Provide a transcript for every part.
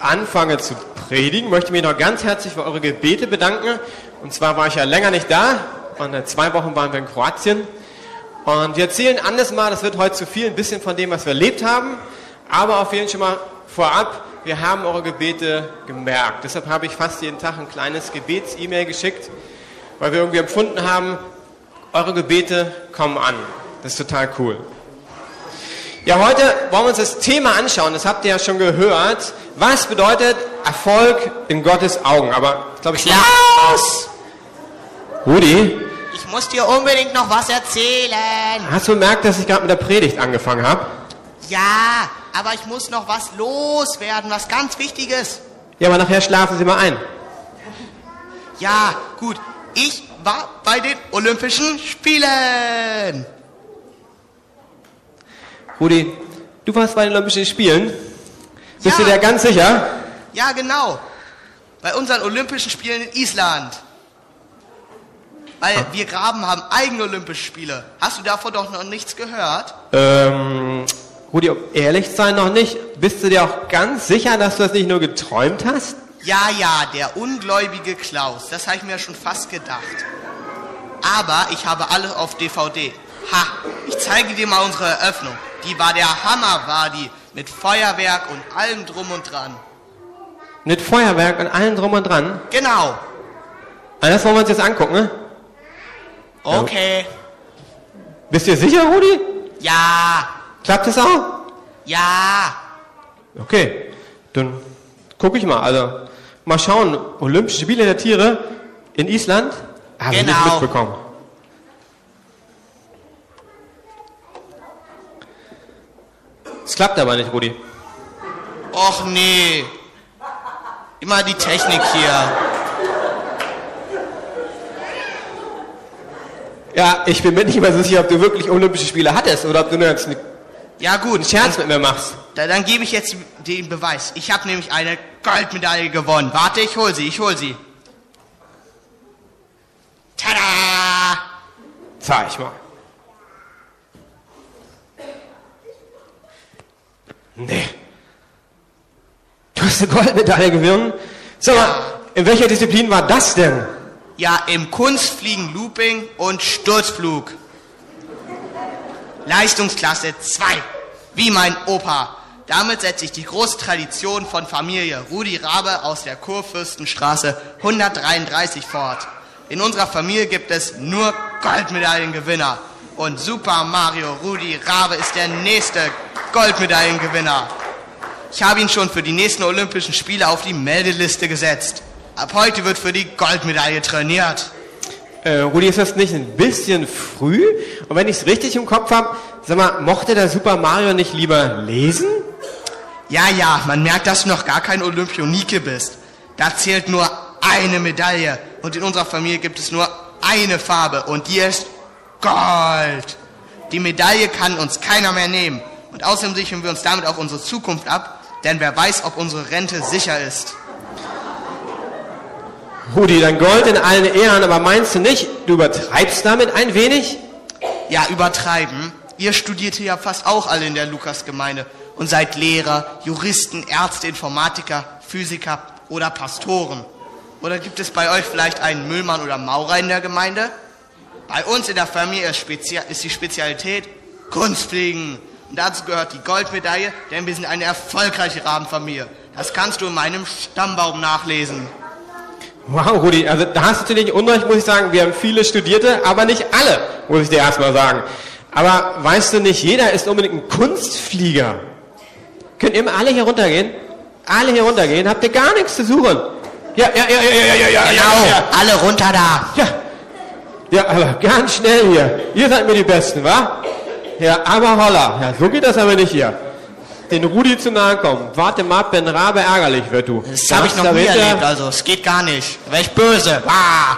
anfange zu predigen, möchte ich mich noch ganz herzlich für eure Gebete bedanken. Und zwar war ich ja länger nicht da. Und zwei Wochen waren wir in Kroatien. Und wir erzählen anders mal, das wird heute zu viel, ein bisschen von dem, was wir erlebt haben. Aber auf jeden Fall schon mal vorab, wir haben eure Gebete gemerkt. Deshalb habe ich fast jeden Tag ein kleines Gebets-E-Mail geschickt, weil wir irgendwie empfunden haben, eure Gebete kommen an. Das ist total cool. Ja, heute wollen wir uns das Thema anschauen. Das habt ihr ja schon gehört. Was bedeutet Erfolg in Gottes Augen? Aber ich glaube, ich Klaus! Rudi, Ich muss dir unbedingt noch was erzählen. hast du bemerkt, dass ich gerade mit der Predigt angefangen habe? Ja, aber ich muss noch was loswerden, was ganz Wichtiges. Ja, aber nachher schlafen Sie mal ein. Ja, gut. Ich war bei den Olympischen Spielen. Rudi, du warst bei den Olympischen Spielen. Bist Ja. du dir ganz sicher? Ja, genau. Bei unseren Olympischen Spielen in Island. Weil wir Graben haben eigene Olympische Spiele. Hast du davon doch noch nichts gehört? Ähm, Rudi, um ehrlich zu sein noch nicht. Bist du dir auch ganz sicher, dass du das nicht nur geträumt hast? Ja, ja, der ungläubige Klaus. Das habe ich mir schon fast gedacht. Aber ich habe alles auf DVD. Ha, ich zeige dir mal unsere Eröffnung. Die war der Hammer, war die. Mit Feuerwerk und allem drum und dran. Mit Feuerwerk und allem drum und dran. Genau. Ah, Das wollen wir uns jetzt angucken, ne? Okay. Bist du sicher, Rudi? Ja, Klappt das auch? ja. Okay, dann gucke ich mal. Also, mal schauen. Olympische Spiele der Tiere in Island? Habe ich nicht Genau. mitbekommen. Es klappt aber nicht, Rudi. Och nee. Immer die Technik hier. Ja, ich bin mir nicht mehr so sicher, ob du wirklich Olympische Spiele hattest oder ob du nur jetzt einen Ja gut, Scherz mit mir machst. Da, dann gebe ich jetzt den Beweis. Ich habe nämlich eine Goldmedaille gewonnen. Warte, ich hol sie, ich hol sie. Tada! Zeig mal. Nee. Du hast eine Goldmedaille gewonnen? Sag mal, in welcher Disziplin war das denn? Ja, im Kunstfliegen, Looping und Sturzflug. Leistungsklasse 2. Wie mein Opa. Damit setze ich die große Tradition von Familie Rudi Rabe aus der Kurfürstenstraße 133 fort. In unserer Familie gibt es nur Goldmedaillengewinner. Und Super Mario Rudi Rabe ist der nächste Goldmedaillengewinner. Ich habe ihn schon für die nächsten Olympischen Spiele auf die Meldeliste gesetzt. Ab heute wird für die Goldmedaille trainiert. Äh, Rudi, ist das nicht ein bisschen früh? Und wenn ich es richtig im Kopf habe, sag mal, mochte der Super Mario nicht lieber lesen? Ja, ja, man merkt, dass du noch gar kein Olympionike bist. Da zählt nur eine Medaille. Und in unserer Familie gibt es nur eine Farbe. Und die ist Gold. Die Medaille kann uns keiner mehr nehmen. Und außerdem sichern wir uns damit auch unsere Zukunft ab. Denn wer weiß, ob unsere Rente sicher ist. Rudi, dein Gold in allen Ehren, aber meinst du nicht, du übertreibst damit ein wenig? Ja, übertreiben. Ihr studiert hier ja fast auch alle in der Lukasgemeinde und seid Lehrer, Juristen, Ärzte, Informatiker, Physiker oder Pastoren. Oder gibt es bei euch vielleicht einen Müllmann oder Maurer in der Gemeinde? Bei uns in der Familie ist, spezia ist die Spezialität Kunstfliegen. Und dazu gehört die Goldmedaille, denn wir sind eine erfolgreiche Rabenfamilie. Das kannst du in meinem Stammbaum nachlesen. Wow, Rudi, also da hast du natürlich Unrecht, muss ich sagen. Wir haben viele Studierte, aber nicht alle, muss ich dir erstmal sagen. Aber weißt du nicht, jeder ist unbedingt ein Kunstflieger. Könnt ihr alle hier runtergehen? Alle hier runtergehen, habt ihr gar nichts zu suchen. Ja, ja, ja, ja, ja, ja, ja, genau. ja, alle runter da. Ja, ja, aber ganz schnell hier. Ihr seid mir die Besten, wa? Ja, aber holla. Ja, so geht das aber nicht hier. Den Rudi zu nahe kommen. Warte mal, ab, wenn Rabe ärgerlich wird, du. Das habe ich noch da nie er- erlebt, also es geht gar nicht. Wäre ich böse. Ah.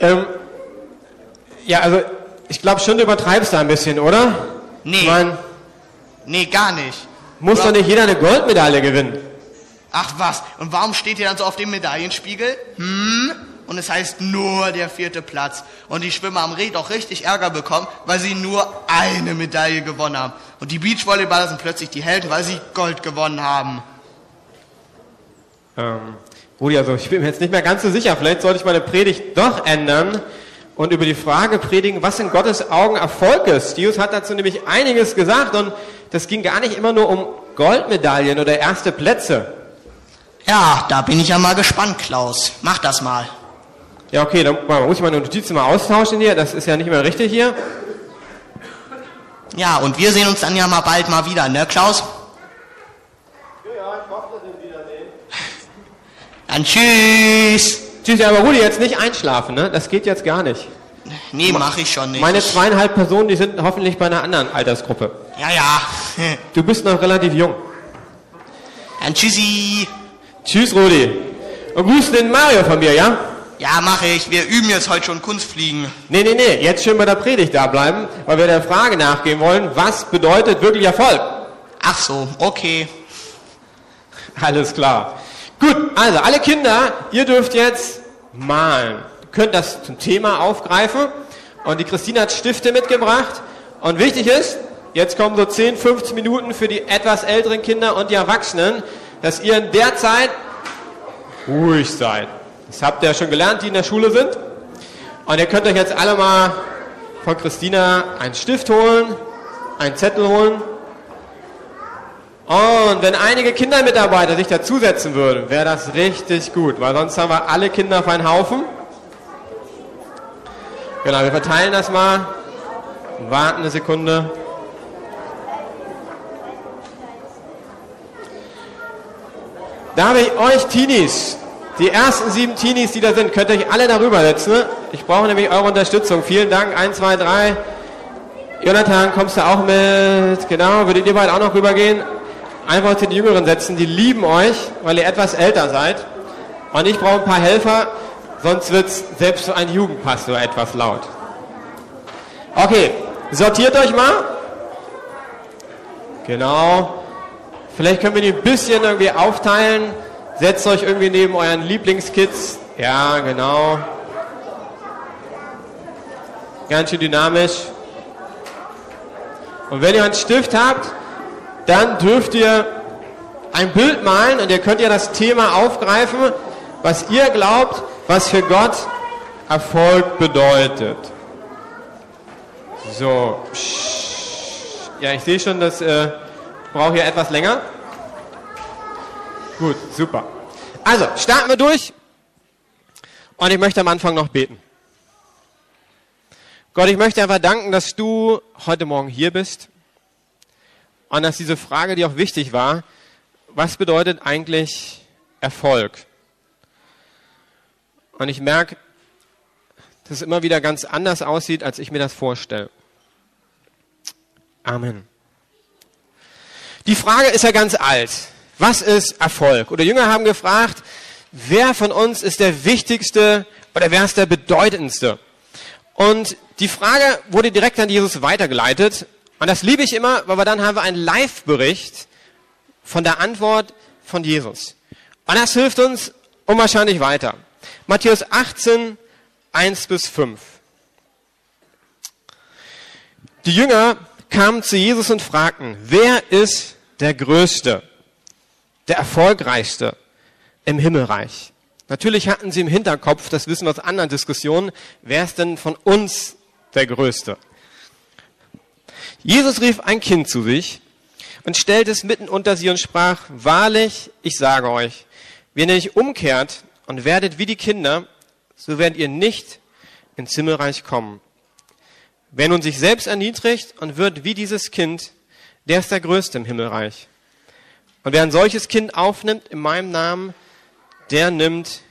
Ähm, ja, also, ich glaube schon, du übertreibst da ein bisschen, oder? Nee. Ich mein, Nee, gar nicht. muss doch nicht jeder eine Goldmedaille gewinnen. Ach was, und warum steht ihr dann so auf dem Medaillenspiegel? Hm? Und es heißt nur der vierte Platz. Und die Schwimmer haben doch richtig Ärger bekommen, weil sie nur eine Medaille gewonnen haben. Und die Beachvolleyballer sind plötzlich die Helden, weil sie Gold gewonnen haben. Ähm, Rudi, also ich bin mir jetzt nicht mehr ganz so sicher. Vielleicht sollte ich meine Predigt doch ändern und über die Frage predigen, was in Gottes Augen Erfolg ist. Jesus hat dazu nämlich einiges gesagt und das ging gar nicht immer nur um Goldmedaillen oder erste Plätze. Ja, da bin ich ja mal gespannt, Klaus. Mach das mal. Ja, okay, dann muss ich meine Notizen mal austauschen hier. Das ist ja nicht mehr richtig hier. Ja, und wir sehen uns dann ja mal bald mal wieder, ne, Klaus? Ja, ich hoffe, dass wir wiedersehen. Dann tschüss. Tschüss, ja, aber Rudi, jetzt nicht einschlafen, ne? Das geht jetzt gar nicht. Nee, mach ich schon nicht. Meine zweieinhalb Personen, die sind hoffentlich bei einer anderen Altersgruppe. ja, ja. Du bist noch relativ jung. Dann tschüssi. Tschüss, Rudi. Und grüß den Mario von mir, ja? Ja, mache ich. Wir üben jetzt heute schon Kunstfliegen. Nee, nee, nee, jetzt schön bei der Predigt da bleiben, weil wir der Frage nachgehen wollen, was bedeutet wirklich Erfolg? Ach so, okay. Alles klar. Gut, also alle Kinder, ihr dürft jetzt malen. Ihr könnt das zum Thema aufgreifen und die Christine hat Stifte mitgebracht und wichtig ist, jetzt kommen so 10, 15 Minuten für die etwas älteren Kinder und die Erwachsenen, dass ihr in der Zeit ruhig seid. Das habt ihr ja schon gelernt, die in der Schule sind. Und ihr könnt euch jetzt alle mal von Christina einen Stift holen, einen Zettel holen. Und wenn einige Kindermitarbeiter sich dazusetzen würden, wäre das richtig gut, weil sonst haben wir alle Kinder auf einen Haufen. Genau, wir verteilen das mal. Warten eine Sekunde. Da habe ich euch Teenies, die ersten sieben Teenies, die da sind, könnt ihr euch alle darüber setzen. Ich brauche nämlich eure Unterstützung. Vielen Dank. Eins, zwei, drei. Jonathan, kommst du auch mit? Genau, würdet ihr beide auch noch rübergehen? Einfach zu den Jüngeren setzen, die lieben euch, weil ihr etwas älter seid. Und ich brauche ein paar Helfer, sonst wird es selbst für einen Jugendpastor etwas laut. Okay, sortiert euch mal. Genau. Vielleicht können wir die ein bisschen irgendwie aufteilen. Setzt euch irgendwie neben euren Lieblingskids. Ja, genau. Ganz schön dynamisch. Und wenn ihr einen Stift habt, dann dürft ihr ein Bild malen und ihr könnt ja das Thema aufgreifen, was ihr glaubt, was für Gott Erfolg bedeutet. So. Ja, ich sehe schon, das äh, braucht hier etwas länger. Gut, super. Also, starten wir durch. Und ich möchte am Anfang noch beten. Gott, ich möchte einfach danken, dass du heute Morgen hier bist. Und dass diese Frage, die auch wichtig war, was bedeutet eigentlich Erfolg? Und ich merke, dass es immer wieder ganz anders aussieht, als ich mir das vorstelle. Amen. Die Frage ist ja ganz alt. Was ist Erfolg? Oder Jünger haben gefragt, wer von uns ist der wichtigste oder wer ist der bedeutendste? Und die Frage wurde direkt an Jesus weitergeleitet. Und das liebe ich immer, weil wir dann haben wir einen Live-Bericht von der Antwort von Jesus. Und das hilft uns unwahrscheinlich weiter. Matthäus 18, 1 bis 5. Die Jünger kamen zu Jesus und fragten, wer ist der Größte, der Erfolgreichste im Himmelreich? Natürlich hatten sie im Hinterkopf, das wissen wir aus anderen Diskussionen, wer ist denn von uns der Größte? Jesus rief ein Kind zu sich und stellte es mitten unter sie und sprach, wahrlich, ich sage euch, wenn ihr nicht umkehrt und werdet wie die Kinder, so werdet ihr nicht ins Himmelreich kommen. Wer nun sich selbst erniedrigt und wird wie dieses Kind, der ist der Größte im Himmelreich. Und wer ein solches Kind aufnimmt in meinem Namen, der nimmt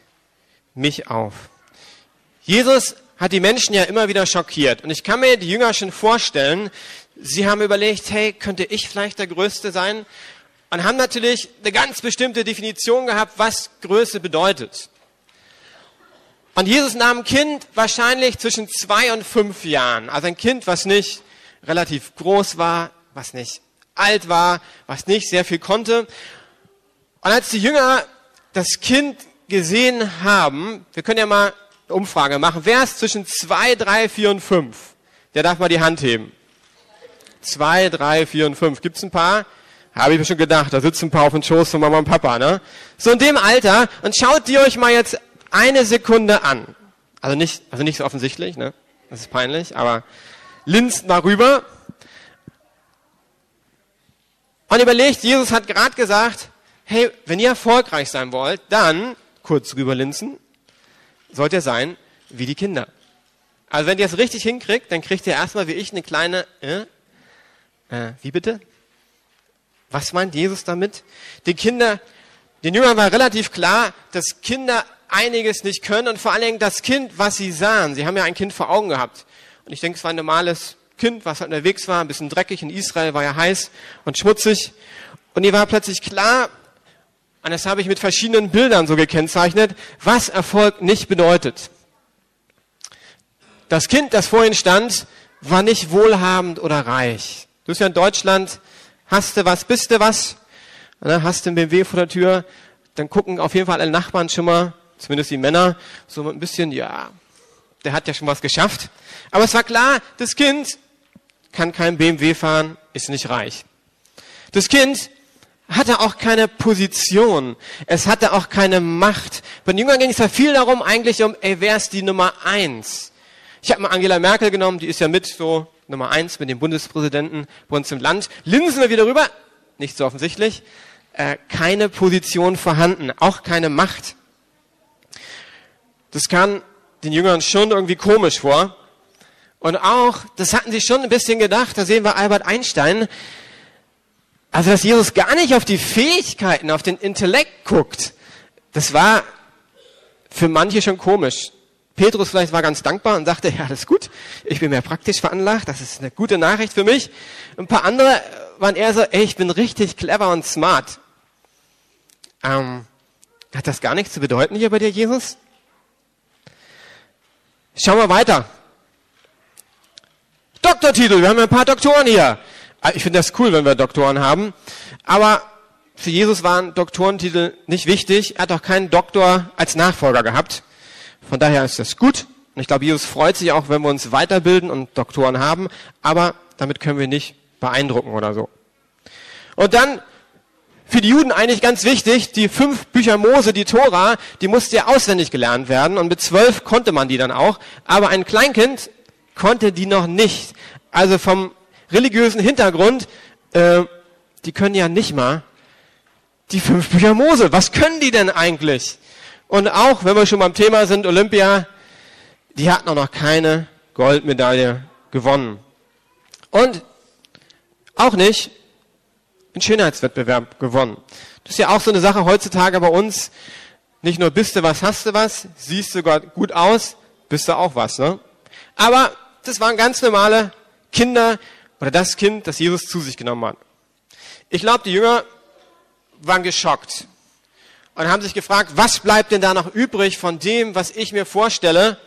mich auf. Jesus hat die Menschen ja immer wieder schockiert. Und ich kann mir die Jünger schon vorstellen, sie haben überlegt, hey, könnte ich vielleicht der Größte sein? Und haben natürlich eine ganz bestimmte Definition gehabt, was Größe bedeutet. Und Jesus nahm ein Kind wahrscheinlich zwischen zwei und fünf Jahren. Also ein Kind, was nicht relativ groß war, was nicht alt war, was nicht sehr viel konnte. Und als die Jünger das Kind gesehen haben, wir können ja mal eine Umfrage machen, wer ist zwischen zwei, drei, vier und fünf? Der darf mal die Hand heben. Zwei, drei, vier und fünf. Gibt's ein paar? Habe ich mir schon gedacht, da sitzen ein paar auf dem Schoß von Mama und Papa, ne? So in dem Alter, und schaut die euch mal jetzt eine Sekunde an. Also nicht, also nicht so offensichtlich, ne? Das ist peinlich, aber linst mal rüber. Und überlegt, Jesus hat gerade gesagt, hey, wenn ihr erfolgreich sein wollt, dann, kurz rüberlinsen, sollt ihr sein wie die Kinder. Also wenn ihr es richtig hinkriegt, dann kriegt ihr erstmal wie ich eine kleine, äh, äh, wie bitte? Was meint Jesus damit? Die Kinder, den Jüngern war relativ klar, dass Kinder einiges nicht können und vor allen Dingen das Kind, was sie sahen. Sie haben ja ein Kind vor Augen gehabt. Und ich denke, es war ein normales Kind, was halt unterwegs war, ein bisschen dreckig. In Israel war ja heiß und schmutzig. Und ihr war plötzlich klar, und das habe ich mit verschiedenen Bildern so gekennzeichnet, was Erfolg nicht bedeutet. Das Kind, das vorhin stand, war nicht wohlhabend oder reich. Du bist ja in Deutschland, hast du was, bist du was, hast du ein BMW vor der Tür, dann gucken auf jeden Fall alle Nachbarn schon mal, zumindest die Männer, so ein bisschen, ja, der hat ja schon was geschafft. Aber es war klar, das Kind kann kein BMW fahren, ist nicht reich. Das Kind hatte auch keine Position. Es hatte auch keine Macht. Bei den Jüngern ging es ja viel darum, eigentlich um, ey, wer ist die Nummer eins? Ich habe mal Angela Merkel genommen, die ist ja mit so Nummer eins mit dem Bundespräsidenten bei uns im Land. Linsen wir wieder rüber. Nicht so offensichtlich. Äh, keine Position vorhanden, auch keine Macht. Das kam den Jüngern schon irgendwie komisch vor. Und auch, das hatten sie schon ein bisschen gedacht, da sehen wir Albert Einstein, also dass Jesus gar nicht auf die Fähigkeiten, auf den Intellekt guckt, das war für manche schon komisch. Petrus vielleicht war ganz dankbar und sagte, ja, das ist gut, ich bin mehr praktisch veranlagt, das ist eine gute Nachricht für mich. Ein paar andere waren eher so, ey, ich bin richtig clever und smart. Ähm, hat das gar nichts zu bedeuten hier bei dir, Jesus? Schauen wir weiter. Doktortitel, wir haben ein paar Doktoren hier. Ah, ich finde das cool, wenn wir Doktoren haben. Aber für Jesus waren Doktorentitel nicht wichtig. Er hat auch keinen Doktor als Nachfolger gehabt. Von daher ist das gut. Und ich glaube, Jesus freut sich auch, wenn wir uns weiterbilden und Doktoren haben. Aber damit können wir nicht beeindrucken oder so. Und dann für die Juden eigentlich ganz wichtig, die fünf Bücher Mose, die Tora, die musste ja auswendig gelernt werden und mit zwölf konnte man die dann auch, aber ein Kleinkind konnte die noch nicht. Also vom religiösen Hintergrund, äh, die können ja nicht mal die fünf Bücher Mose. Was können die denn eigentlich? Und auch, wenn wir schon beim Thema sind, Olympia, die hatten auch noch keine Goldmedaille gewonnen. Und auch nicht einen Schönheitswettbewerb gewonnen. Das ist ja auch so eine Sache heutzutage bei uns. Nicht nur bist du was, hast du was, siehst du gut aus, bist du auch was. Ne? Aber das waren ganz normale Kinder oder das Kind, das Jesus zu sich genommen hat. Ich glaube, die Jünger waren geschockt und haben sich gefragt, was bleibt denn da noch übrig von dem, was ich mir vorstelle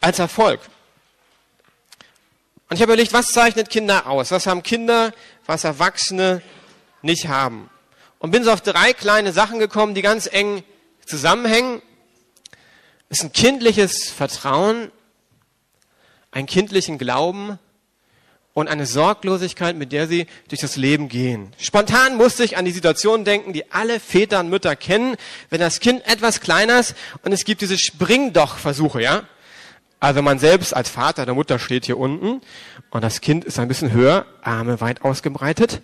als Erfolg? Und ich habe überlegt, was zeichnet Kinder aus? Was haben Kinder, was Erwachsene nicht haben? Und bin so auf drei kleine Sachen gekommen, die ganz eng zusammenhängen. Es ist ein kindliches Vertrauen, einen kindlichen Glauben und eine Sorglosigkeit, mit der sie durch das Leben gehen. Spontan musste ich an die Situation denken, die alle Väter und Mütter kennen, wenn das Kind etwas kleiner ist und es gibt diese Springdoch-Versuche, ja? Also man selbst als Vater der Mutter steht hier unten und das Kind ist ein bisschen höher, Arme weit ausgebreitet.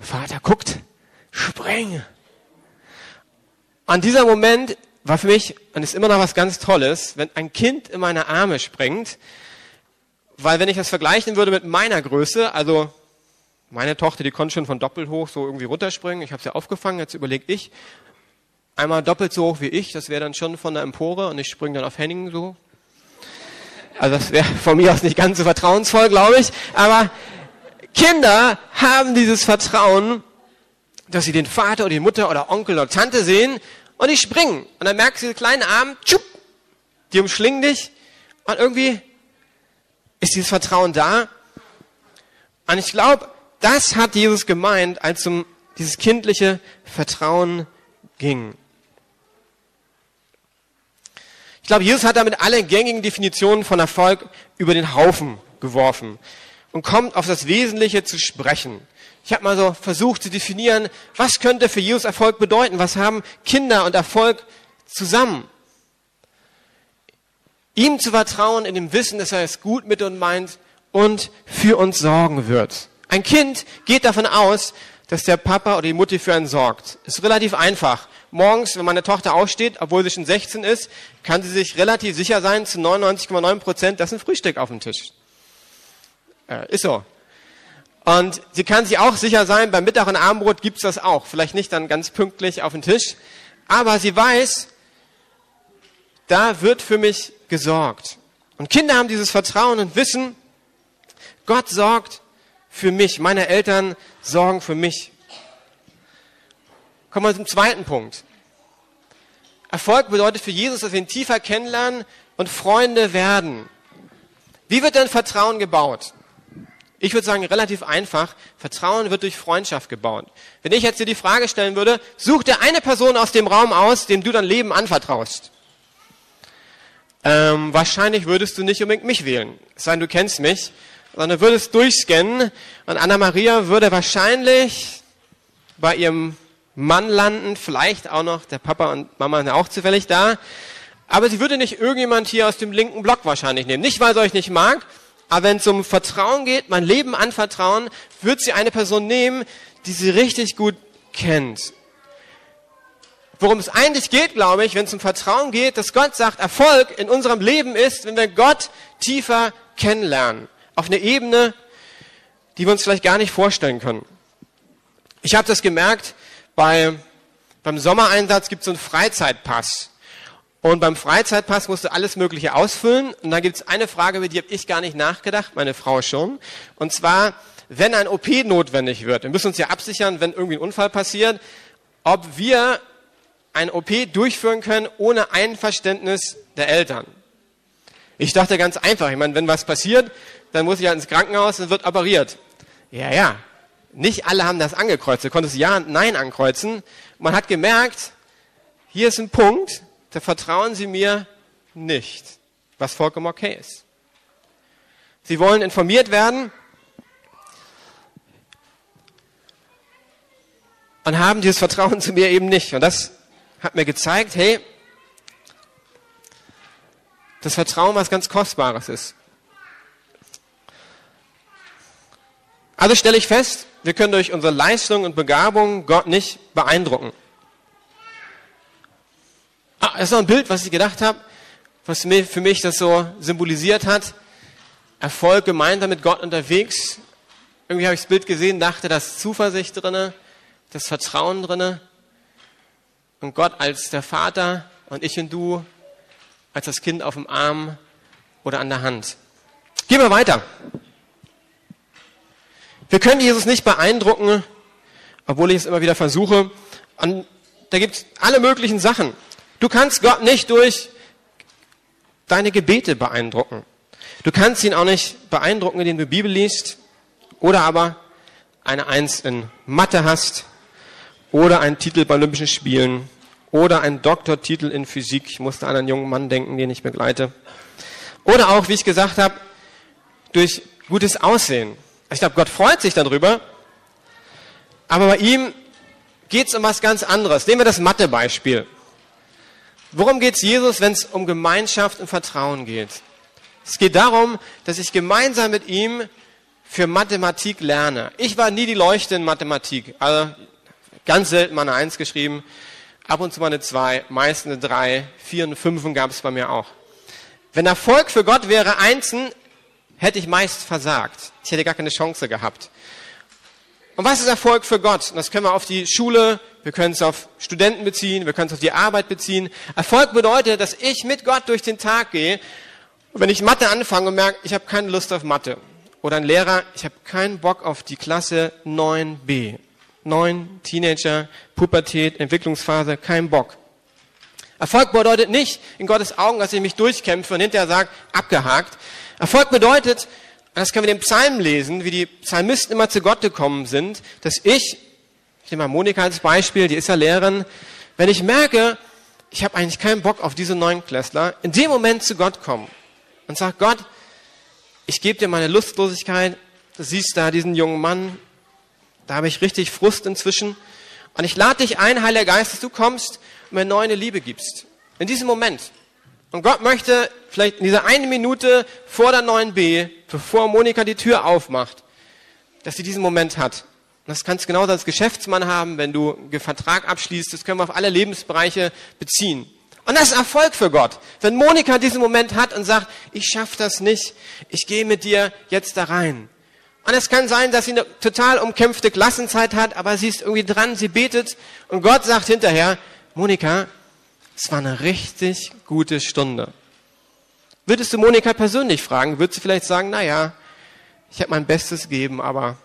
Vater guckt, spring. An dieser Moment war für mich, und ist immer noch was ganz Tolles, wenn ein Kind in meine Arme springt, weil wenn ich das vergleichen würde mit meiner Größe, also meine Tochter, die konnte schon von doppelt hoch so irgendwie runterspringen, ich habe sie aufgefangen, jetzt überlege ich, einmal doppelt so hoch wie ich, das wäre dann schon von der Empore und ich springe dann auf Henning so. Also das wäre von mir aus nicht ganz so vertrauensvoll, glaube ich, aber Kinder haben dieses Vertrauen, dass sie den Vater oder die Mutter oder Onkel oder Tante sehen und die springen. Und dann merkst du diese kleinen Arme, tschupp, die umschlingen dich und irgendwie ist dieses Vertrauen da? Und ich glaube, das hat Jesus gemeint, als um dieses kindliche Vertrauen ging. Ich glaube, Jesus hat damit alle gängigen Definitionen von Erfolg über den Haufen geworfen. und kommt auf das Wesentliche zu sprechen. Ich habe mal so versucht zu definieren, was könnte für Jesus Erfolg bedeuten? Was haben Kinder und Erfolg zusammen? Ihm zu vertrauen in dem Wissen, dass er es gut mit uns meint und für uns sorgen wird. Ein Kind geht davon aus, dass der Papa oder die Mutti für einen sorgt. Ist relativ einfach. Morgens, wenn meine Tochter aufsteht, obwohl sie schon 16 ist, kann sie sich relativ sicher sein, zu 99,9 Prozent, dass ein Frühstück auf dem Tisch. Äh, ist so. Und sie kann sich auch sicher sein, beim Mittag und Abendbrot gibt's das auch. Vielleicht nicht dann ganz pünktlich auf den Tisch. Aber sie weiß, da wird für mich gesorgt. Und Kinder haben dieses Vertrauen und wissen, Gott sorgt für mich. Meine Eltern sorgen für mich. Kommen wir zum zweiten Punkt. Erfolg bedeutet für Jesus, dass wir ihn tiefer kennenlernen und Freunde werden. Wie wird denn Vertrauen gebaut? Ich würde sagen, relativ einfach. Vertrauen wird durch Freundschaft gebaut. Wenn ich jetzt dir die Frage stellen würde, such dir eine Person aus dem Raum aus, dem du dein Leben anvertraust. Ähm, wahrscheinlich würdest du nicht unbedingt mich wählen. Es sei denn, du kennst mich sondern würdest durchscannen und Anna-Maria würde wahrscheinlich bei ihrem Mann landen, vielleicht auch noch, der Papa und Mama sind auch zufällig da, aber sie würde nicht irgendjemand hier aus dem linken Block wahrscheinlich nehmen. Nicht, weil sie euch nicht mag, aber wenn es um Vertrauen geht, mein Leben anvertrauen, wird sie eine Person nehmen, die sie richtig gut kennt. Worum es eigentlich geht, glaube ich, wenn es um Vertrauen geht, dass Gott sagt, Erfolg in unserem Leben ist, wenn wir Gott tiefer kennenlernen auf eine Ebene, die wir uns vielleicht gar nicht vorstellen können. Ich habe das gemerkt, bei, beim Sommereinsatz gibt es so einen Freizeitpass. Und beim Freizeitpass musst du alles Mögliche ausfüllen. Und da gibt es eine Frage, über die habe ich gar nicht nachgedacht, meine Frau schon. Und zwar, wenn ein OP notwendig wird, wir müssen uns ja absichern, wenn irgendwie ein Unfall passiert, ob wir ein OP durchführen können ohne Einverständnis der Eltern. Ich dachte ganz einfach, ich meine, wenn was passiert, dann muss ich ja ins Krankenhaus und wird operiert. Ja, ja. Nicht alle haben das angekreuzt. Du konntest Ja und Nein ankreuzen. Man hat gemerkt, hier ist ein Punkt, da vertrauen Sie mir nicht, was vollkommen okay ist. Sie wollen informiert werden und haben dieses Vertrauen zu mir eben nicht. Und das hat mir gezeigt, hey, das Vertrauen was ganz Kostbares ist. Also stelle ich fest, wir können durch unsere Leistung und Begabung Gott nicht beeindrucken. Ah, das ist noch ein Bild, was ich gedacht habe, was für mich das so symbolisiert hat. Erfolg gemeinsam mit Gott unterwegs. Irgendwie habe ich das Bild gesehen, dachte, da ist Zuversicht drinne, das Vertrauen drinne. Und Gott als der Vater und ich und du als das Kind auf dem Arm oder an der Hand. Gehen wir weiter. Wir können Jesus nicht beeindrucken, obwohl ich es immer wieder versuche. Und da gibt es alle möglichen Sachen. Du kannst Gott nicht durch deine Gebete beeindrucken. Du kannst ihn auch nicht beeindrucken, indem du Bibel liest oder aber eine Eins in Mathe hast oder einen Titel bei Olympischen Spielen oder einen Doktortitel in Physik. Ich musste an einen jungen Mann denken, den ich begleite. Oder auch, wie ich gesagt habe, durch gutes Aussehen. Ich glaube, Gott freut sich darüber, aber bei ihm geht es um was ganz anderes. Nehmen wir das Mathe-Beispiel. Worum geht es Jesus, wenn es um Gemeinschaft und Vertrauen geht? Es geht darum, dass ich gemeinsam mit ihm für Mathematik lerne. Ich war nie die Leuchte in Mathematik. Also ganz selten mal eine Eins geschrieben, ab und zu mal eine Zwei, meist eine Drei, Vier und Fünfen gab es bei mir auch. Wenn Erfolg für Gott wäre Einsen, hätte ich meist versagt. Ich hätte gar keine Chance gehabt. Und was ist Erfolg für Gott? Und das können wir auf die Schule, wir können es auf Studenten beziehen, wir können es auf die Arbeit beziehen. Erfolg bedeutet, dass ich mit Gott durch den Tag gehe. Und wenn ich Mathe anfange und merke, ich habe keine Lust auf Mathe. Oder ein Lehrer, ich habe keinen Bock auf die Klasse 9b. 9, Teenager, Pubertät, Entwicklungsphase, kein Bock. Erfolg bedeutet nicht in Gottes Augen, dass ich mich durchkämpfe und hinterher sage, abgehakt, Erfolg bedeutet, das können wir den Psalmen lesen, wie die Psalmisten immer zu Gott gekommen sind, dass ich, ich nehme mal Monika als Beispiel, die ist ja Lehrerin, wenn ich merke, ich habe eigentlich keinen Bock auf diese neuen Klässler, in dem Moment zu Gott kommen und sage, Gott, ich gebe dir meine Lustlosigkeit, Du siehst da diesen jungen Mann, da habe ich richtig Frust inzwischen. Und ich lade dich ein, Heiliger Geist, dass du kommst und mir neue Liebe gibst. In diesem Moment. Und Gott möchte vielleicht in dieser eine Minute vor der neuen B, bevor Monika die Tür aufmacht, dass sie diesen Moment hat. Das kannst du genauso als Geschäftsmann haben, wenn du einen Vertrag abschließt. Das können wir auf alle Lebensbereiche beziehen. Und das ist Erfolg für Gott. Wenn Monika diesen Moment hat und sagt, ich schaffe das nicht, ich gehe mit dir jetzt da rein. Und es kann sein, dass sie eine total umkämpfte Klassenzeit hat, aber sie ist irgendwie dran, sie betet und Gott sagt hinterher, Monika, es war eine richtig gute Stunde. Würdest du Monika persönlich fragen, würdest du vielleicht sagen, na ja, ich habe mein Bestes gegeben, aber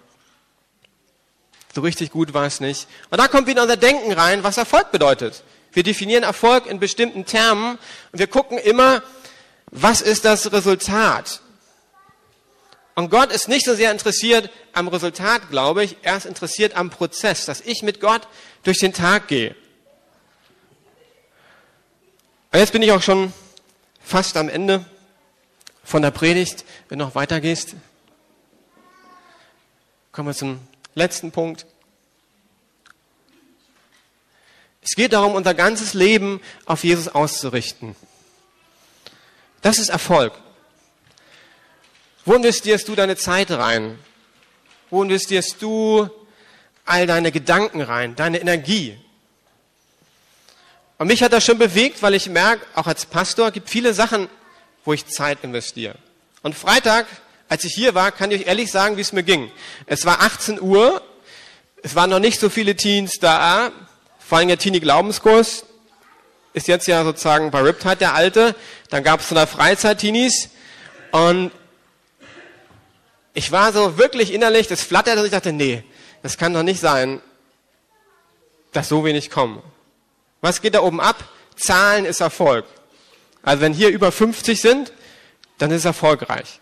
so richtig gut war es nicht. Und da kommt wieder unser Denken rein, was Erfolg bedeutet. Wir definieren Erfolg in bestimmten Termen und wir gucken immer, was ist das Resultat? Und Gott ist nicht so sehr interessiert am Resultat, glaube ich. Er ist interessiert am Prozess, dass ich mit Gott durch den Tag gehe. Und jetzt bin ich auch schon fast am Ende von der Predigt. Wenn du noch weitergehst, kommen wir zum letzten Punkt. Es geht darum, unser ganzes Leben auf Jesus auszurichten. Das ist Erfolg. Wo investierst du deine Zeit rein? Wo investierst du all deine Gedanken rein, deine Energie? Und mich hat das schon bewegt, weil ich merke, auch als Pastor gibt viele Sachen, wo ich Zeit investiere. Und Freitag, als ich hier war, kann ich euch ehrlich sagen, wie es mir ging. Es war 18 Uhr, es waren noch nicht so viele Teens da, vor allem der Teenie-Glaubenskurs ist jetzt ja sozusagen bei Riptide der alte. Dann gab es so eine Freizeit-Teenies und ich war so wirklich innerlich, das flatterte und ich dachte, nee, das kann doch nicht sein, dass so wenig kommen. Was geht da oben ab? Zahlen ist Erfolg. Also wenn hier über 50 sind, dann ist es erfolgreich.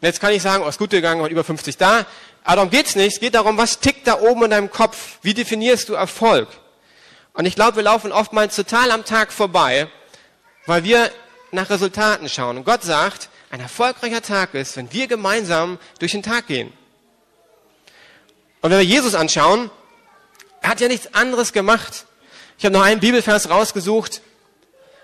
Und jetzt kann ich sagen, oh, ist gut gegangen, und über 50 da. Aber darum geht's nicht. Es geht darum, was tickt da oben in deinem Kopf? Wie definierst du Erfolg? Und ich glaube, wir laufen oftmals total am Tag vorbei, weil wir nach Resultaten schauen. Und Gott sagt, ein erfolgreicher Tag ist, wenn wir gemeinsam durch den Tag gehen. Und wenn wir Jesus anschauen, er hat ja nichts anderes gemacht. Ich habe noch einen Bibelvers rausgesucht,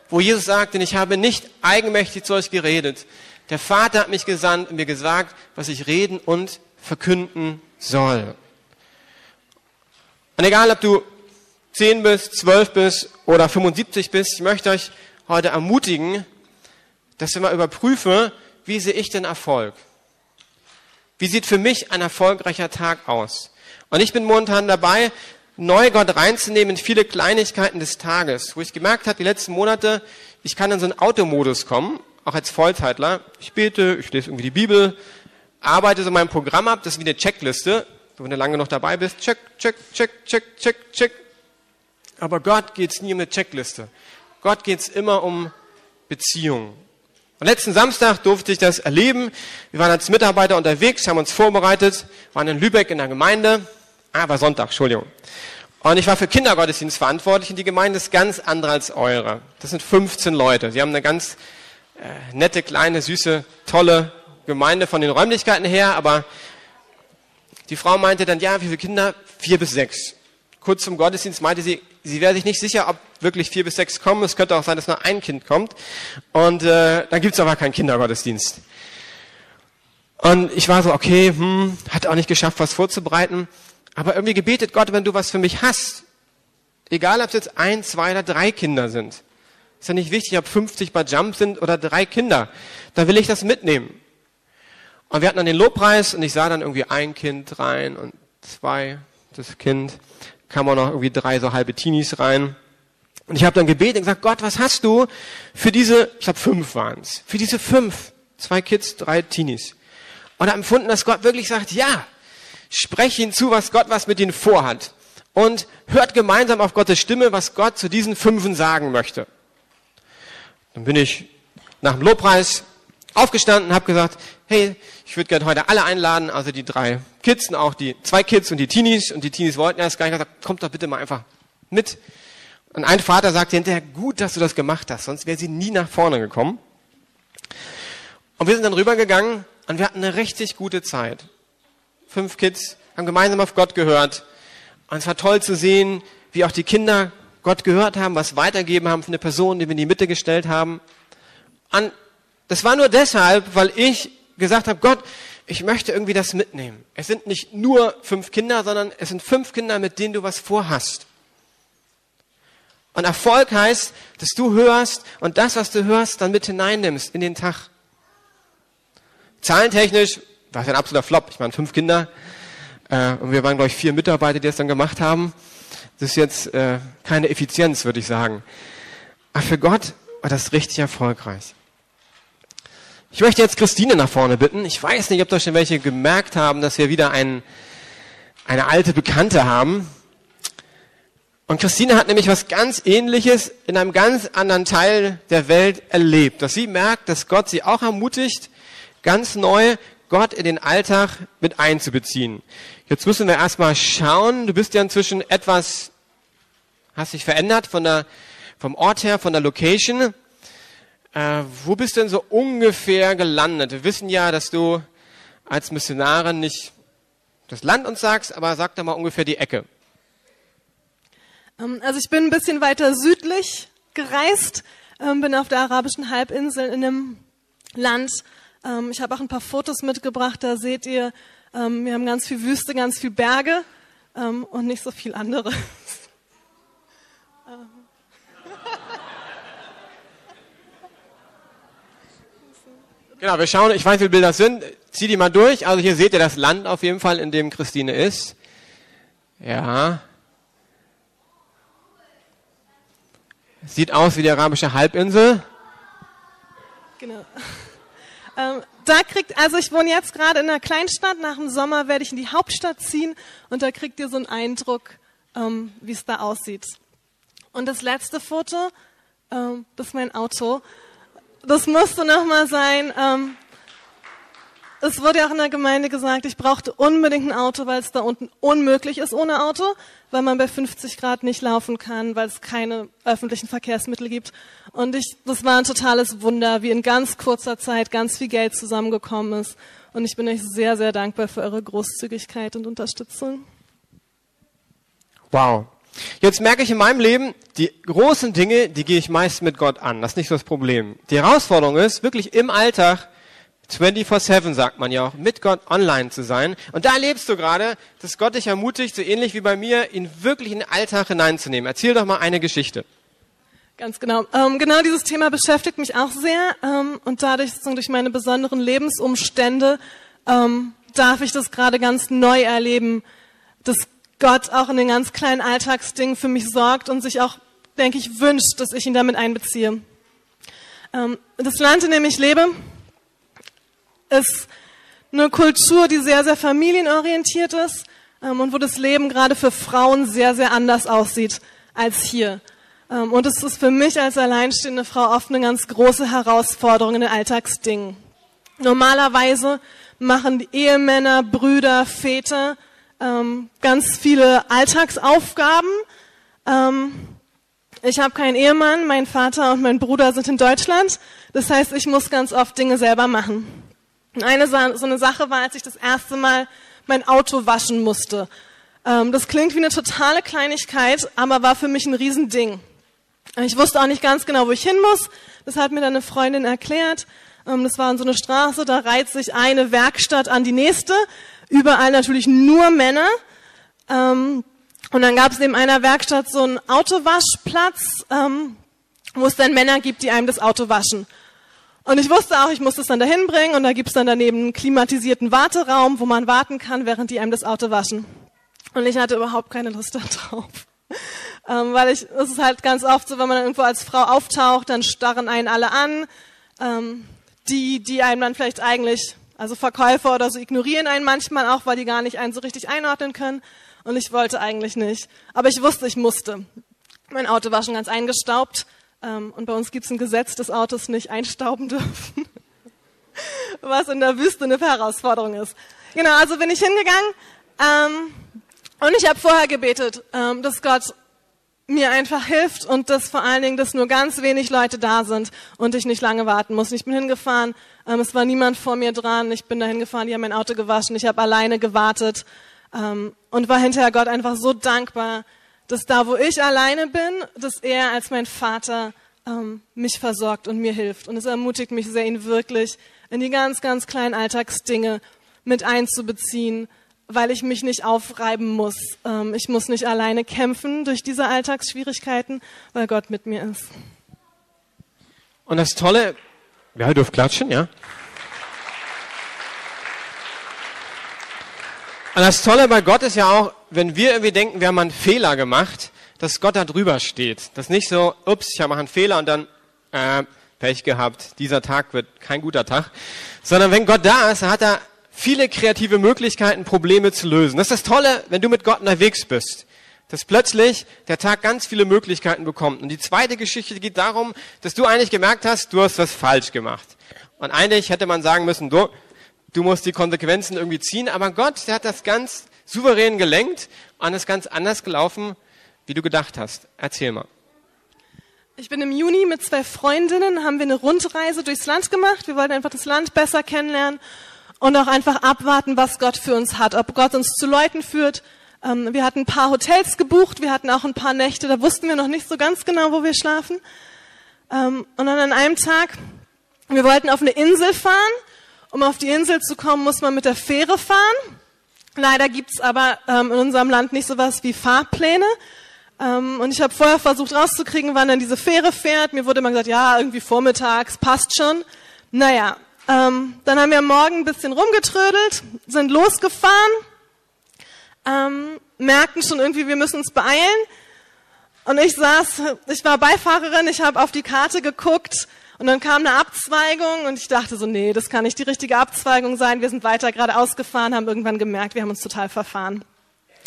wo Jesus sagt, denn ich habe nicht eigenmächtig zu euch geredet. Der Vater hat mich gesandt und mir gesagt, was ich reden und verkünden soll. Und egal, ob du 10 bist, 12 bist oder 75 bist, ich möchte euch heute ermutigen, dass wir mal überprüfen, wie sehe ich denn Erfolg? Wie sieht für mich ein erfolgreicher Tag aus? Und ich bin momentan dabei, neu Gott reinzunehmen in viele Kleinigkeiten des Tages, wo ich gemerkt habe, die letzten Monate, ich kann in so einen Automodus kommen, auch als Vollzeitler. Ich bete, ich lese irgendwie die Bibel, arbeite so mein Programm ab, das ist wie eine Checkliste. Wenn du lange noch dabei bist, check, check, check, check, check, check. Aber Gott geht's nie um eine Checkliste. Gott geht's immer um Beziehung. Und letzten Samstag durfte ich das erleben. Wir waren als Mitarbeiter unterwegs, haben uns vorbereitet, waren in Lübeck in der Gemeinde, Ah, war Sonntag, Entschuldigung. Und ich war für Kindergottesdienst verantwortlich und die Gemeinde ist ganz andere als eure. Das sind 15 Leute. Sie haben eine ganz äh, nette, kleine, süße, tolle Gemeinde von den Räumlichkeiten her, aber die Frau meinte dann, ja, wie viele Kinder? Vier bis sechs. Kurz zum Gottesdienst meinte sie, sie wäre sich nicht sicher, ob wirklich vier bis sechs kommen. Es könnte auch sein, dass nur ein Kind kommt. Und äh, dann gibt's aber keinen Kindergottesdienst. Und ich war so, okay, hm, hat auch nicht geschafft, was vorzubereiten. Aber irgendwie gebetet Gott, wenn du was für mich hast, egal ob es jetzt ein, zwei oder drei Kinder sind, ist ja nicht wichtig, ob 50 bei Jump sind oder drei Kinder, da will ich das mitnehmen. Und wir hatten dann den Lobpreis und ich sah dann irgendwie ein Kind rein und zwei, das Kind, kam auch noch irgendwie drei so halbe Teenies rein. Und ich habe dann gebetet und gesagt, Gott, was hast du für diese, ich glaube fünf waren es, für diese fünf, zwei Kids, drei Teenies. Und habe empfunden, dass Gott wirklich sagt, ja, Spreche ihnen zu, was Gott was mit ihnen vorhat. Und hört gemeinsam auf Gottes Stimme, was Gott zu diesen Fünfen sagen möchte. Dann bin ich nach dem Lobpreis aufgestanden und habe gesagt, hey, ich würde gerne heute alle einladen, also die drei Kids und auch die zwei Kids und die Teenies. Und die Teenies wollten erst gar nicht, gesagt, kommt doch bitte mal einfach mit. Und ein Vater sagte hinterher, gut, dass du das gemacht hast, sonst wäre sie nie nach vorne gekommen. Und wir sind dann rübergegangen und wir hatten eine richtig gute Zeit. Fünf Kids haben gemeinsam auf Gott gehört. Und es war toll zu sehen, wie auch die Kinder Gott gehört haben, was weitergeben haben von der Person, die wir in die Mitte gestellt haben. Und das war nur deshalb, weil ich gesagt habe, Gott, ich möchte irgendwie das mitnehmen. Es sind nicht nur fünf Kinder, sondern es sind fünf Kinder, mit denen du was vorhast. Und Erfolg heißt, dass du hörst und das, was du hörst, dann mit hineinnimmst in den Tag. Zahlentechnisch war es ein absoluter Flop. Ich meine, fünf Kinder äh, und wir waren, glaube ich, vier Mitarbeiter, die das dann gemacht haben. Das ist jetzt äh, keine Effizienz, würde ich sagen. Aber für Gott war das richtig erfolgreich. Ich möchte jetzt Christine nach vorne bitten. Ich weiß nicht, ob da schon welche gemerkt haben, dass wir wieder ein, eine alte Bekannte haben. Und Christine hat nämlich was ganz Ähnliches in einem ganz anderen Teil der Welt erlebt, dass sie merkt, dass Gott sie auch ermutigt, ganz neu Gott in den Alltag mit einzubeziehen. Jetzt müssen wir erstmal schauen. Du bist ja inzwischen etwas, hast dich verändert von der, vom Ort her, von der Location. Äh, wo bist du denn so ungefähr gelandet? Wir wissen ja, dass du als Missionarin nicht das Land uns sagst, aber sag doch mal ungefähr die Ecke. Ähm, also ich bin ein bisschen weiter südlich gereist, ähm, bin auf der arabischen Halbinsel in einem Land. Ähm, ich habe auch ein paar Fotos mitgebracht, da seht ihr, wir haben ganz viel Wüste, ganz viel Berge und nicht so viel anderes. Genau, wir schauen, ich weiß, wie Bilder sind. Zieh die mal durch. Also hier seht ihr das Land auf jeden Fall, in dem Christine ist. Ja. Sieht aus wie die arabische Halbinsel. Genau. Ähm, da kriegt, also ich wohne jetzt gerade in einer Kleinstadt. Nach dem Sommer werde ich in die Hauptstadt ziehen und da kriegt ihr so einen Eindruck, ähm, wie es da aussieht. Und das letzte Foto, ähm, das ist mein Auto. Das musste nochmal sein. Ähm, es wurde auch in der Gemeinde gesagt, ich brauchte unbedingt ein Auto, weil es da unten unmöglich ist ohne Auto, weil man bei 50 Grad nicht laufen kann, weil es keine öffentlichen Verkehrsmittel gibt. Und ich, das war ein totales Wunder, wie in ganz kurzer Zeit ganz viel Geld zusammengekommen ist. Und ich bin euch sehr, sehr dankbar für eure Großzügigkeit und Unterstützung. Wow. Jetzt merke ich in meinem Leben, die großen Dinge, die gehe ich meist mit Gott an. Das ist nicht so das Problem. Die Herausforderung ist, wirklich im Alltag 24-7 sagt man ja auch, mit Gott online zu sein. Und da erlebst du gerade, dass Gott dich ermutigt, so ähnlich wie bei mir, ihn wirklich in den Alltag hineinzunehmen. Erzähl doch mal eine Geschichte. Ganz genau. Ähm, genau dieses Thema beschäftigt mich auch sehr. Ähm, und dadurch, durch meine besonderen Lebensumstände, ähm, darf ich das gerade ganz neu erleben, dass Gott auch in den ganz kleinen Alltagsdingen für mich sorgt und sich auch, denke ich, wünscht, dass ich ihn damit einbeziehe. Ähm, das Land, in dem ich lebe, ist eine Kultur, die sehr, sehr familienorientiert ist ähm, und wo das Leben gerade für Frauen sehr, sehr anders aussieht als hier. Ähm, und es ist für mich als alleinstehende Frau oft eine ganz große Herausforderung in den Alltagsdingen. Normalerweise machen die Ehemänner, Brüder, Väter ähm, ganz viele Alltagsaufgaben. Ähm, ich habe keinen Ehemann, mein Vater und mein Bruder sind in Deutschland. Das heißt, ich muss ganz oft Dinge selber machen. Eine so eine Sache war, als ich das erste Mal mein Auto waschen musste. Ähm, das klingt wie eine totale Kleinigkeit, aber war für mich ein Riesending. Ich wusste auch nicht ganz genau, wo ich hin muss. Das hat mir dann eine Freundin erklärt. Ähm, das war in so eine Straße, da reiht sich eine Werkstatt an die nächste. Überall natürlich nur Männer. Ähm, und dann gab es neben einer Werkstatt so einen Autowaschplatz, wo es dann Männer gibt, die einem das Auto waschen. Und ich wusste auch, ich muss es dann dahin bringen und da gibt's dann daneben einen klimatisierten Warteraum, wo man warten kann, während die einem das Auto waschen. Und ich hatte überhaupt keine Lust darauf. ähm, weil ich, es ist halt ganz oft so, wenn man irgendwo als Frau auftaucht, dann starren einen alle an. Ähm, die, die einem dann vielleicht eigentlich, also Verkäufer oder so ignorieren einen manchmal auch, weil die gar nicht einen so richtig einordnen können. Und ich wollte eigentlich nicht. Aber ich wusste, ich musste. Mein Auto war schon ganz eingestaubt. Ähm, und bei uns gibt es ein Gesetz, dass Autos nicht einstauben dürfen, was in der Wüste eine Herausforderung ist. Genau, also bin ich hingegangen ähm, und ich habe vorher gebetet, ähm, dass Gott mir einfach hilft und dass vor allen Dingen, dass nur ganz wenig Leute da sind und ich nicht lange warten muss. Ich bin hingefahren, ähm, es war niemand vor mir dran, ich bin da hingefahren, die haben mein Auto gewaschen, ich habe alleine gewartet ähm, und war hinterher Gott einfach so dankbar, dass da, wo ich alleine bin, dass er als mein Vater ähm, mich versorgt und mir hilft. Und es ermutigt mich sehr, ihn wirklich in die ganz, ganz kleinen Alltagsdinge mit einzubeziehen weil ich mich nicht aufreiben muss. Ähm, ich muss nicht alleine kämpfen durch diese Alltagsschwierigkeiten, weil Gott mit mir ist. Und das Tolle, ja, ihr dürft klatschen, ja. Und das Tolle bei Gott ist ja auch, wenn wir irgendwie denken, wir haben einen Fehler gemacht, dass Gott da drüber steht. Das nicht so, ups, ich habe einen Fehler und dann, äh, Pech gehabt, dieser Tag wird kein guter Tag. Sondern wenn Gott da ist, hat er viele kreative Möglichkeiten, Probleme zu lösen. Das ist das Tolle, wenn du mit Gott unterwegs bist. Dass plötzlich der Tag ganz viele Möglichkeiten bekommt. Und die zweite Geschichte geht darum, dass du eigentlich gemerkt hast, du hast was falsch gemacht. Und eigentlich hätte man sagen müssen, du, du musst die Konsequenzen irgendwie ziehen. Aber Gott, der hat das ganz souverän gelenkt und ist ganz anders gelaufen, wie du gedacht hast. Erzähl mal. Ich bin im Juni mit zwei Freundinnen, haben wir eine Rundreise durchs Land gemacht. Wir wollten einfach das Land besser kennenlernen und auch einfach abwarten, was Gott für uns hat, ob Gott uns zu Leuten führt. Ähm, wir hatten ein paar Hotels gebucht, wir hatten auch ein paar Nächte, da wussten wir noch nicht so ganz genau, wo wir schlafen. Ähm, und dann an einem Tag, wir wollten auf eine Insel fahren. Um auf die Insel zu kommen, muss man mit der Fähre fahren. Leider gibt's aber ähm, in unserem Land nicht sowas wie Fahrpläne. Ähm, und ich habe vorher versucht rauszukriegen, wann dann diese Fähre fährt. Mir wurde immer gesagt, ja, irgendwie vormittags, passt schon. Naja, ähm, dann haben wir am Morgen ein bisschen rumgetrödelt, sind losgefahren, ähm, merkten schon irgendwie, wir müssen uns beeilen. Und ich saß, ich war Beifahrerin, ich habe auf die Karte geguckt und dann kam eine Abzweigung und ich dachte so, nee, das kann nicht die richtige Abzweigung sein. Wir sind weiter geradeaus gefahren, haben irgendwann gemerkt, wir haben uns total verfahren.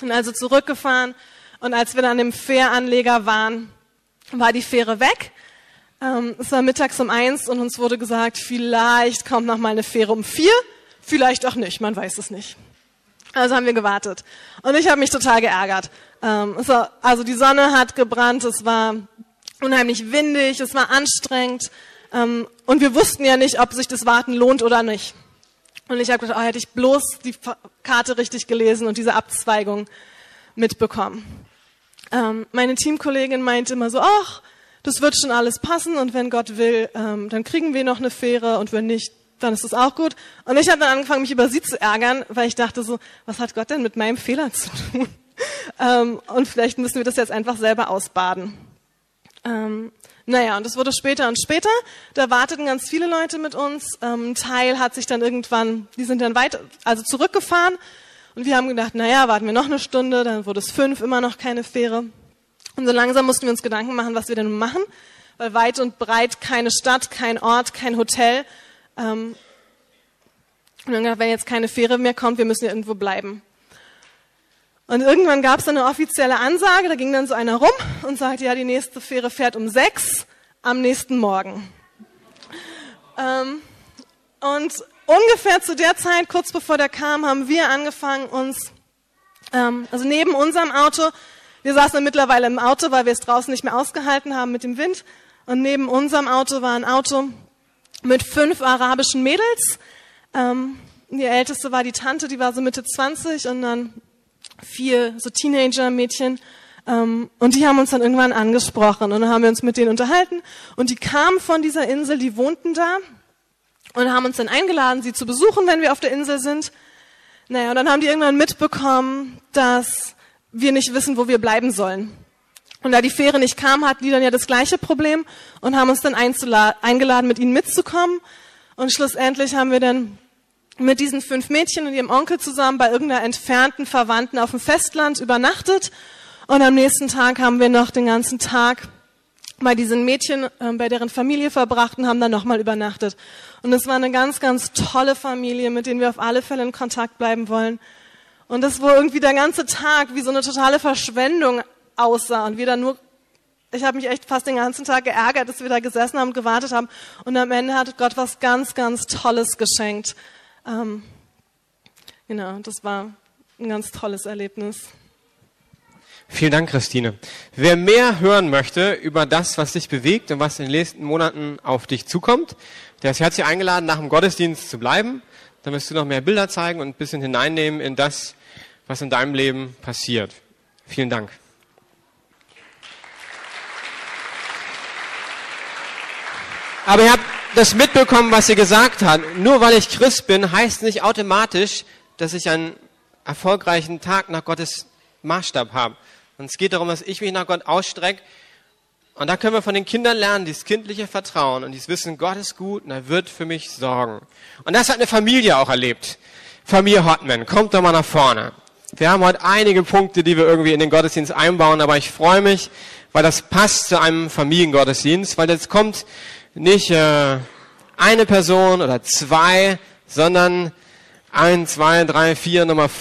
Und also zurückgefahren und als wir dann im Fähranleger waren, war die Fähre weg ähm, es war mittags um eins und uns wurde gesagt, vielleicht kommt noch mal eine Fähre um vier, vielleicht auch nicht, man weiß es nicht. Also haben wir gewartet. Und ich habe mich total geärgert. Ähm, war, also die Sonne hat gebrannt, es war unheimlich windig, es war anstrengend. Ähm, und wir wussten ja nicht, ob sich das Warten lohnt oder nicht. Und ich habe gedacht, oh, hätte ich bloß die Karte richtig gelesen und diese Abzweigung mitbekommen. Ähm, meine Teamkollegin meinte immer so, ach, das wird schon alles passen und wenn Gott will, ähm, dann kriegen wir noch eine Fähre und wenn nicht, dann ist das auch gut. Und ich habe dann angefangen, mich über sie zu ärgern, weil ich dachte so, was hat Gott denn mit meinem Fehler zu tun? ähm, und vielleicht müssen wir das jetzt einfach selber ausbaden. Ähm, naja, und es wurde später und später. Da warteten ganz viele Leute mit uns. Ähm, ein Teil hat sich dann irgendwann, die sind dann weit, also zurückgefahren. Und wir haben gedacht, naja, warten wir noch eine Stunde, dann wurde es fünf, immer noch keine Fähre. Und so langsam mussten wir uns Gedanken machen, was wir denn machen, weil weit und breit keine Stadt, kein Ort, kein Hotel. Ähm, und dann gedacht, wenn jetzt keine Fähre mehr kommt, wir müssen ja irgendwo bleiben. Und irgendwann gab es eine offizielle Ansage, da ging dann so einer rum und sagte, ja, die nächste Fähre fährt um sechs am nächsten Morgen. Ähm, und ungefähr zu der Zeit, kurz bevor der kam, haben wir angefangen, uns, ähm, also neben unserem Auto wir saßen dann mittlerweile im Auto, weil wir es draußen nicht mehr ausgehalten haben mit dem Wind. Und neben unserem Auto war ein Auto mit fünf arabischen Mädels. Ähm, die älteste war die Tante, die war so Mitte 20 und dann vier so Teenager-Mädchen. Ähm, und die haben uns dann irgendwann angesprochen und dann haben wir uns mit denen unterhalten. Und die kamen von dieser Insel, die wohnten da und haben uns dann eingeladen, sie zu besuchen, wenn wir auf der Insel sind. Naja, und dann haben die irgendwann mitbekommen, dass wir nicht wissen, wo wir bleiben sollen. Und da die Fähre nicht kam, hatten die dann ja das gleiche Problem und haben uns dann eingeladen, mit ihnen mitzukommen. Und schlussendlich haben wir dann mit diesen fünf Mädchen und ihrem Onkel zusammen bei irgendeiner entfernten Verwandten auf dem Festland übernachtet. Und am nächsten Tag haben wir noch den ganzen Tag bei diesen Mädchen, äh, bei deren Familie verbracht und haben dann nochmal übernachtet. Und es war eine ganz, ganz tolle Familie, mit denen wir auf alle Fälle in Kontakt bleiben wollen. Und das, wo irgendwie der ganze Tag wie so eine totale Verschwendung aussah und wir dann nur, ich habe mich echt fast den ganzen Tag geärgert, dass wir da gesessen haben gewartet haben. Und am Ende hat Gott was ganz, ganz Tolles geschenkt. Ähm, genau, das war ein ganz tolles Erlebnis. Vielen Dank, Christine. Wer mehr hören möchte über das, was dich bewegt und was in den nächsten Monaten auf dich zukommt, der ist herzlich eingeladen, nach dem Gottesdienst zu bleiben. Dann wirst du noch mehr Bilder zeigen und ein bisschen hineinnehmen in das, was in deinem Leben passiert. Vielen Dank. Aber ihr habt das mitbekommen, was sie gesagt hat. Nur weil ich Christ bin, heißt nicht automatisch, dass ich einen erfolgreichen Tag nach Gottes Maßstab habe. Und es geht darum, dass ich mich nach Gott ausstrecke. Und da können wir von den Kindern lernen, dieses kindliche Vertrauen und dieses Wissen, Gott ist gut und er wird für mich sorgen. Und das hat eine Familie auch erlebt. Familie Hotman, kommt doch mal nach vorne. Wir haben heute einige Punkte, die wir irgendwie in den Gottesdienst einbauen, aber ich freue mich, weil das passt zu einem Familiengottesdienst, weil jetzt kommt nicht äh, eine Person oder zwei, sondern ein, zwei, drei, vier, Nummer